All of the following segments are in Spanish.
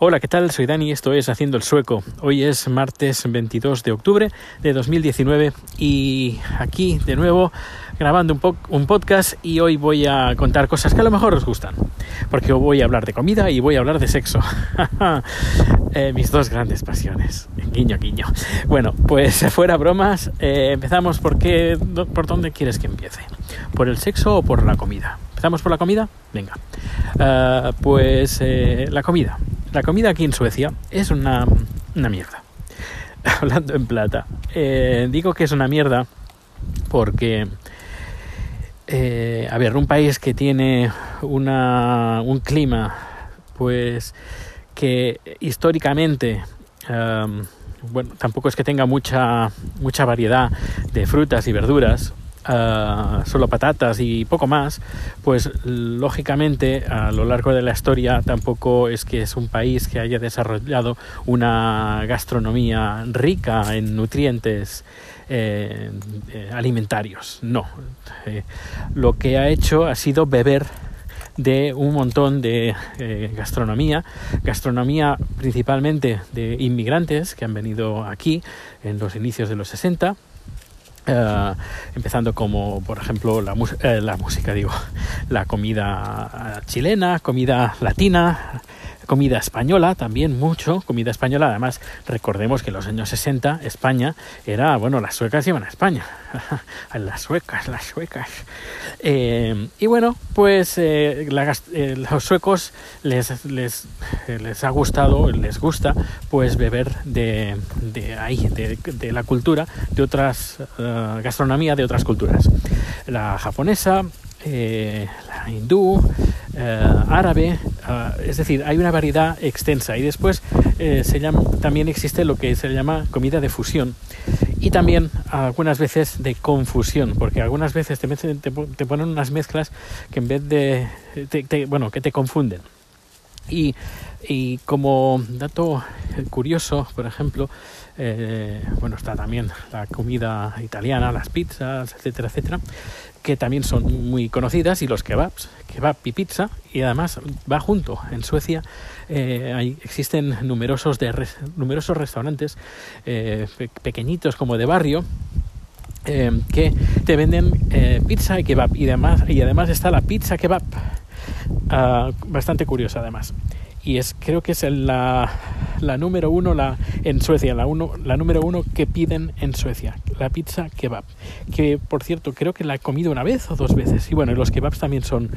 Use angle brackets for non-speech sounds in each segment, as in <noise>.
Hola, ¿qué tal? Soy Dani, esto es Haciendo el Sueco. Hoy es martes 22 de octubre de 2019 y aquí de nuevo grabando un, podcast y hoy voy a contar cosas que a lo mejor os gustan. Porque voy a hablar de comida y voy a hablar de sexo. <laughs> eh, mis dos grandes pasiones. Guiño, guiño. Bueno, pues <laughs> fuera bromas, eh, empezamos por, qué, por dónde quieres que empiece. ¿Por el sexo o por la comida? ¿Empezamos por la comida? Venga. Uh, pues eh, la comida. La comida aquí en Suecia es una, una mierda. <laughs> Hablando en plata. Eh, digo que es una mierda porque, eh, a ver, un país que tiene una, un clima, pues que históricamente, um, bueno, tampoco es que tenga mucha, mucha variedad de frutas y verduras, Uh, solo patatas y poco más, pues lógicamente a lo largo de la historia tampoco es que es un país que haya desarrollado una gastronomía rica en nutrientes eh, eh, alimentarios. No, eh, lo que ha hecho ha sido beber de un montón de eh, gastronomía, gastronomía principalmente de inmigrantes que han venido aquí en los inicios de los 60 Uh, empezando como por ejemplo la, eh, la, música digo la comida chilena comida latina comida española también mucho comida española. Además recordemos que en los años 60 España era bueno las suecas iban a España. <laughs> Las suecas las suecas. Eh, y bueno pues eh, eh, los suecos les, les, les ha gustado les gusta pues beber de, de ahí de, la cultura de otras uh, gastronomía de otras culturas. La japonesa la hindú, eh, árabe, uh, es decir, hay una variedad extensa y después eh, se llama, también existe lo que se llama comida de fusión y también algunas veces de confusión, porque algunas veces te, te, te ponen unas mezclas que en vez de, te, bueno, que te confunden. Y, y, como dato curioso, por ejemplo, eh, bueno, está también la comida italiana, las pizzas, etcétera, etcétera, que también son muy conocidas, y los kebabs, kebab y pizza, y además va junto. En Suecia eh, hay, existen numerosos, de numerosos restaurantes eh, pe pequeñitos como de barrio, eh, que te venden eh, pizza y kebab, y además, y además está la pizza kebab. Uh, bastante curiosa además y es creo que es la, la número uno la, en Suecia la, uno, la número uno que piden en Suecia la pizza kebab que por cierto creo que la he comido una vez o dos veces y bueno los kebabs también son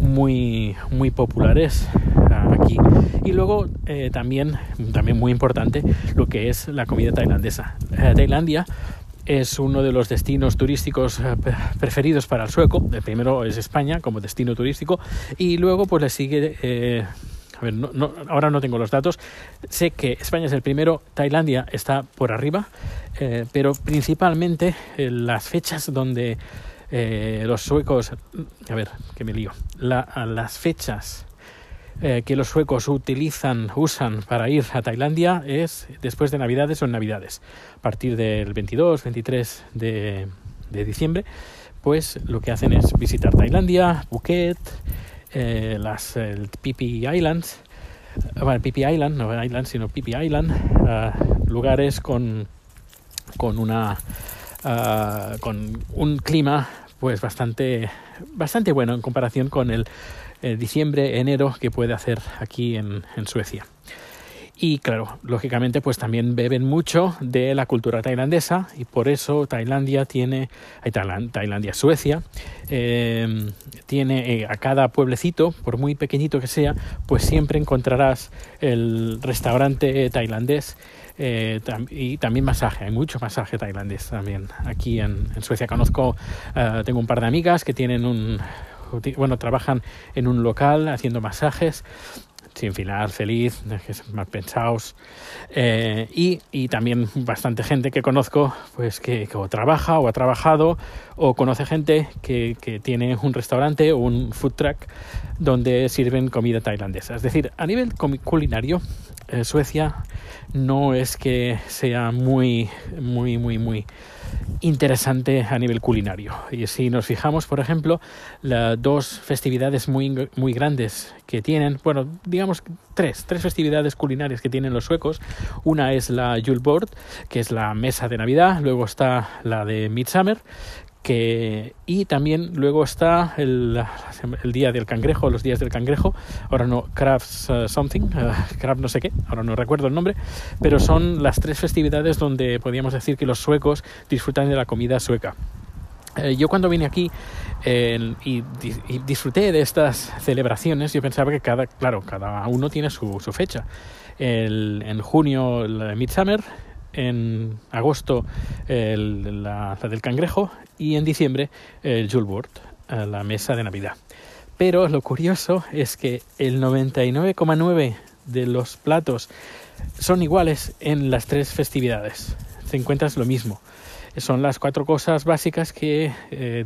muy muy populares uh, aquí y luego eh, también también muy importante lo que es la comida tailandesa uh, Tailandia es uno de los destinos turísticos preferidos para el sueco. El primero es España como destino turístico y luego pues le sigue... Eh, a ver, no, no, ahora no tengo los datos. Sé que España es el primero, Tailandia está por arriba, eh, pero principalmente eh, las fechas donde eh, los suecos... A ver, que me lío. La, las fechas que los suecos utilizan, usan para ir a Tailandia es después de Navidades o en Navidades. A partir del 22, 23 de, de diciembre, pues lo que hacen es visitar Tailandia, Phuket, eh, las el Phi Islands, bueno, Phi Island, no Island, sino Phi Island, uh, lugares con, con una uh, con un clima pues bastante bastante bueno en comparación con el eh, diciembre, enero que puede hacer aquí en, en, Suecia. Y claro, lógicamente pues también beben mucho de la cultura tailandesa y por eso Tailandia tiene, Tailandia, Suecia, eh, tiene eh, a cada pueblecito, por muy pequeñito que sea, pues siempre encontrarás el restaurante tailandés eh, y también masaje, hay mucho masaje tailandés también aquí en, Suecia. Conozco, uh, tengo un par de amigas que tienen un, bueno, trabajan en un local haciendo masajes sin final, feliz, más pensados. Eh, y, y, también bastante gente que conozco, pues que, que, o trabaja o ha trabajado, o conoce gente que, que, tiene un restaurante o un food truck donde sirven comida tailandesa. Es decir, a nivel culinario, eh, Suecia no es que sea muy, muy, muy, muy interesante a nivel culinario. Y si nos fijamos, por ejemplo, las dos festividades muy, muy grandes que tienen, bueno, digamos tres, tres festividades culinarias que tienen los suecos. Una es la Julbord, que es la mesa de Navidad, luego está la de Midsummer, que, y también luego está el, el, día del cangrejo, los días del cangrejo, ahora no, Crafts uh, something, uh, Craft no sé qué, ahora no recuerdo el nombre, pero son las tres festividades donde podríamos decir que los suecos disfrutan de la comida sueca. Eh, yo cuando vine aquí eh, y, y, disfruté de estas celebraciones, yo pensaba que cada, claro, cada uno tiene su, fecha. El, en junio el Midsummer, en agosto el, la, la, del cangrejo y en diciembre el Julbord, la mesa de Navidad. Pero lo curioso es que el 99,9 de los platos son iguales en las tres festividades. Te encuentras lo mismo. Son las cuatro cosas básicas que, eh,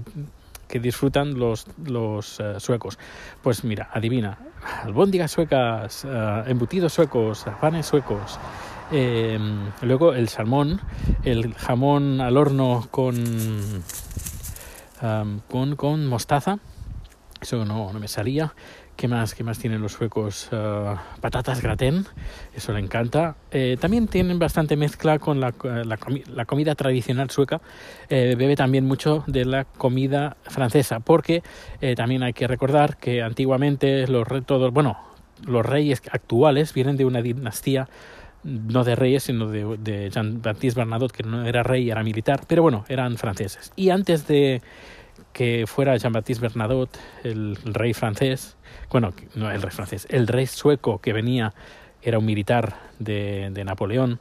que disfrutan los, los uh, suecos. Pues mira, adivina, albóndigas suecas, uh, embutidos suecos, panes suecos, eh, luego el salmón, el jamón al horno con, con, con, mostaza. Eso no, no, me salía. ¿Qué más, qué más tienen los suecos? Uh, patatas gratin, eso le encanta. Eh, también tienen bastante mezcla con la, la comida tradicional sueca. Eh, bebe también mucho de la comida francesa, porque eh, también hay que recordar que antiguamente los, todos, bueno, los reyes actuales vienen de una dinastía no de reyes, sino de, Jean-Baptiste Bernadotte, que no era rey, era militar, pero bueno, eran franceses. Y antes de que fuera Jean-Baptiste Bernadotte, el, rey francés, bueno, no el rey francés, el rey sueco que venía, era un militar de, Napoleón.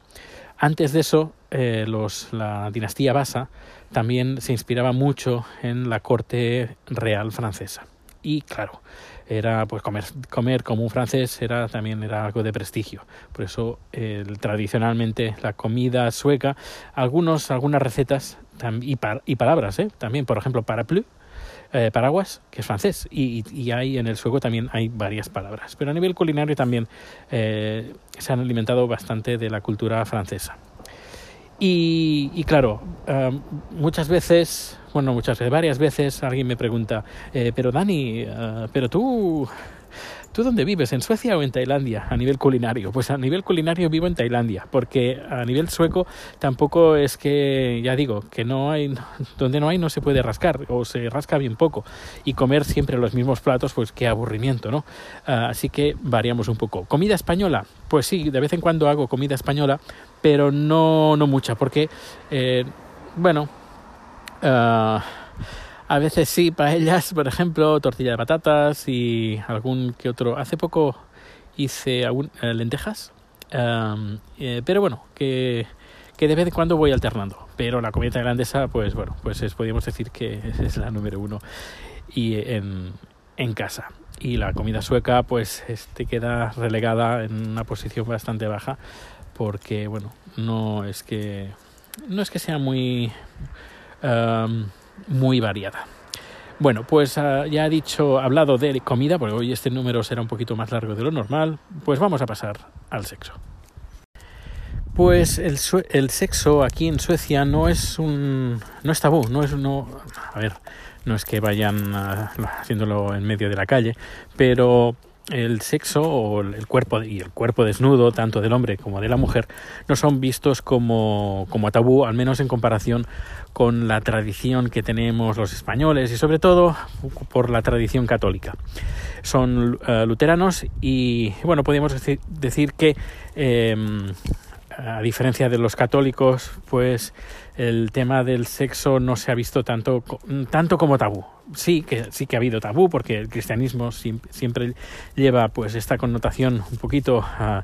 Antes de eso, eh, la dinastía Basa también se inspiraba mucho en la corte real francesa. Y claro, era pues comer, comer como un francés era también era algo de prestigio por eso tradicionalmente la comida sueca algunos algunas recetas y, par, y palabras ¿eh? también por ejemplo parapluie eh, paraguas, que es francés, y, y, hay en el sueco también hay varias palabras. Pero a nivel culinario también eh, se han alimentado bastante de la cultura francesa. Y, claro, um, muchas veces, bueno, muchas veces, varias veces alguien me pregunta, eh, pero Dani, uh, pero tú, ¿tú dónde vives? ¿En Suecia o en Tailandia a nivel culinario? Pues a nivel culinario vivo en Tailandia, porque a nivel sueco tampoco es que, ya digo, que no hay, donde no hay no se puede rascar, o se rasca bien poco, y comer siempre los mismos platos, pues qué aburrimiento, ¿no? Uh, así que variamos un poco. ¿Comida española? Pues sí, de vez en cuando hago comida española, pero no, no mucha, porque, eh, bueno, uh, a veces sí, paellas, por ejemplo, tortilla de patatas y algún que otro. Hace poco hice eh, lentejas, um, pero bueno, que, que de vez en cuando voy alternando. Pero la comida tailandesa, pues bueno, pues es, podríamos decir que es la número uno y en, en casa. Y la comida sueca, pues este queda relegada en una posición bastante baja porque bueno no es que no es que sea muy muy variada. Bueno pues uh, ya he dicho hablado de comida porque hoy este número será un poquito más largo de lo normal pues vamos a pasar al sexo. Pues el, sexo aquí en Suecia no es un no es tabú no es no a ver no es que vayan uh, haciéndolo en medio de la calle pero el sexo o el cuerpo y el cuerpo desnudo tanto del hombre como de la mujer no son vistos como, como tabú al menos en comparación con la tradición que tenemos los españoles y sobre todo por la tradición católica. Son uh, luteranos y bueno podríamos decir, que eh, a diferencia de los católicos pues el tema del sexo no se ha visto tanto, tanto como tabú. Sí que, sí que ha habido tabú porque el cristianismo siempre lleva pues esta connotación un poquito uh,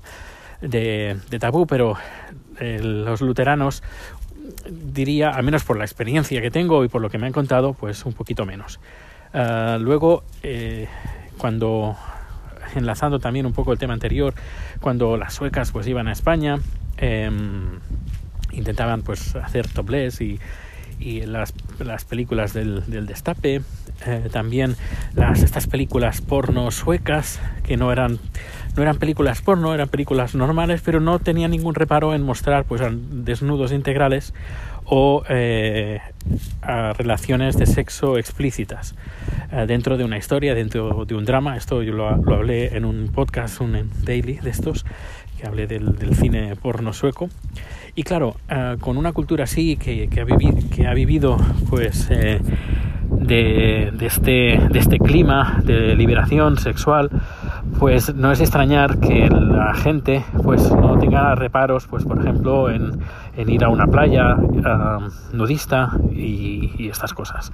de, tabú, pero eh, los luteranos diría, al menos por la experiencia que tengo y por lo que me han contado, pues un poquito menos. Uh, luego, eh, cuando enlazando también un poco el tema anterior, cuando las suecas pues iban a España, eh, intentaban pues hacer topless y, y las, las, películas del, del destape, eh, también las, estas películas porno suecas que no eran, no eran películas porno, eran películas normales, pero no tenía ningún reparo en mostrar pues desnudos integrales o eh, relaciones de sexo explícitas eh, dentro de una historia, dentro de un drama. Esto yo lo, hablé en un podcast, un daily de estos, que hablé del, cine porno sueco. Y claro, eh, con una cultura así que, ha, que ha, vivido pues de, este, de este clima de liberación sexual, pues no es extrañar que la gente pues no tenga reparos pues por ejemplo en, ir a una playa nudista y, estas cosas.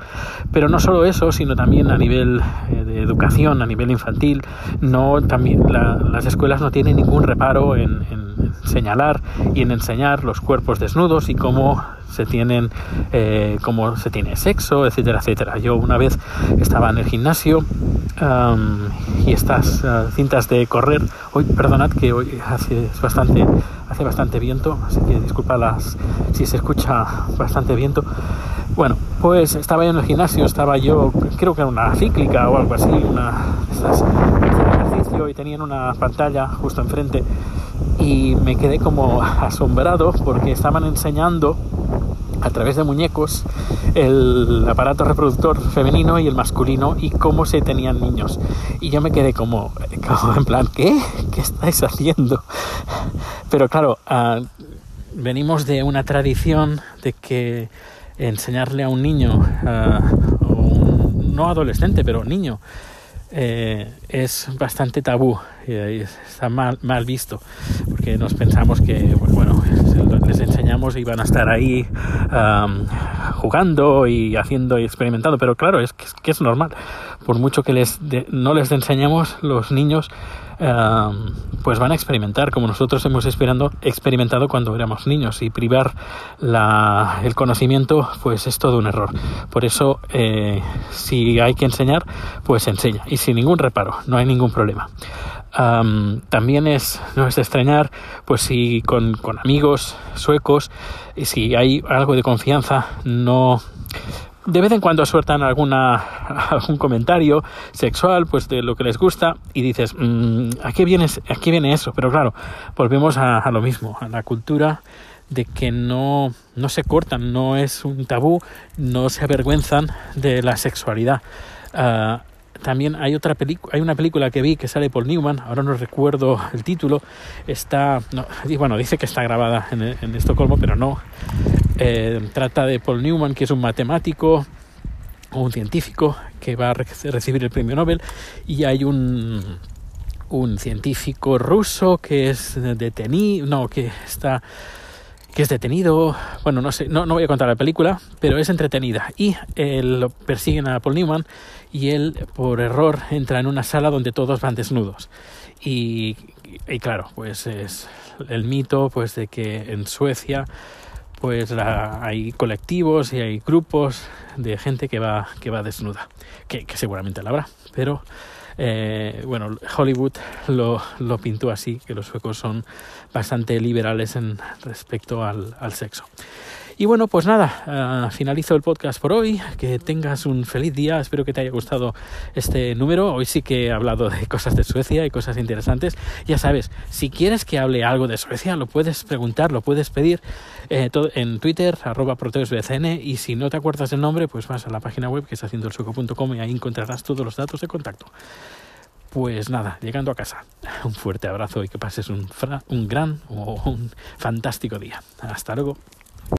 Pero no solo eso sino también a nivel eh, de educación a nivel infantil no también las escuelas no tienen ningún reparo en, en señalar y en enseñar los cuerpos desnudos y cómo se tienen, eh, cómo se tiene sexo, etcétera, etcétera. Yo una vez estaba en el gimnasio y estas eh, cintas de correr, hoy perdonad que hoy hace bastante, hace bastante viento, así que disculpadas si se escucha bastante viento. Bueno, pues estaba yo en el gimnasio, estaba yo, creo que era una cíclica o algo así, una y tenían una pantalla justo enfrente y me quedé como asombrado porque estaban enseñando a través de muñecos el aparato reproductor femenino y el masculino y cómo se tenían niños. Y yo me quedé como, en plan, ¿qué? ¿Qué estáis haciendo? Pero claro, ah, venimos de una tradición de que enseñarle a un niño, un, no adolescente, pero niño, eh, es bastante tabú está mal, mal visto porque nos pensamos que bueno les enseñamos y van a estar ahí jugando y haciendo y experimentando pero claro es que, es normal por mucho que les no les enseñemos los niños pues van a experimentar como nosotros hemos experimentado cuando éramos niños y privar el conocimiento pues es todo un error. Por eso eh, si hay que enseñar pues enseña y sin ningún reparo, no hay ningún problema. También es, no es de extrañar, pues si con, con amigos suecos, y si hay algo de confianza, no de vez en cuando sueltan alguna, <laughs> algún comentario sexual, pues de lo que les gusta, y dices, mm, ¿a, qué viene, ¿a qué viene eso? Pero claro, volvemos a, lo mismo, a la cultura de que no, no se cortan, no es un tabú, no se avergüenzan de la sexualidad. Ah, también hay otra película, hay una película que vi que sale por Newman, ahora no recuerdo el título, está, bueno, dice que está grabada en, en Estocolmo, pero no, eh, trata de Paul Newman, que es un matemático o un científico que va a recibir el premio Nobel y hay un, un científico ruso que es detenido, no, que está que es detenido, bueno, no sé, no, no voy a contar la película, pero es entretenida. Y lo persiguen a Paul Newman y él por error entra en una sala donde todos van desnudos. Y, y claro, pues es el mito pues de que en Suecia pues hay colectivos y hay grupos de gente que va, que va desnuda, que, seguramente la habrá, pero eh, bueno, Hollywood lo, lo, pintó así, que los suecos son bastante liberales en respecto al, al sexo. Y bueno, pues nada, uh, finalizo el podcast por hoy. Que tengas un feliz día. Espero que te haya gustado este número. Hoy sí que he hablado de cosas de Suecia y cosas interesantes. Ya sabes, si quieres que hable algo de Suecia, lo puedes preguntar, lo puedes pedir eh, en Twitter, arroba proteusbcn. Y si no te acuerdas del nombre, pues vas a la página web que es haciendoelsueco.com y ahí encontrarás todos los datos de contacto. Pues nada, llegando a casa, un fuerte abrazo y que pases un, un gran o un fantástico día. Hasta luego.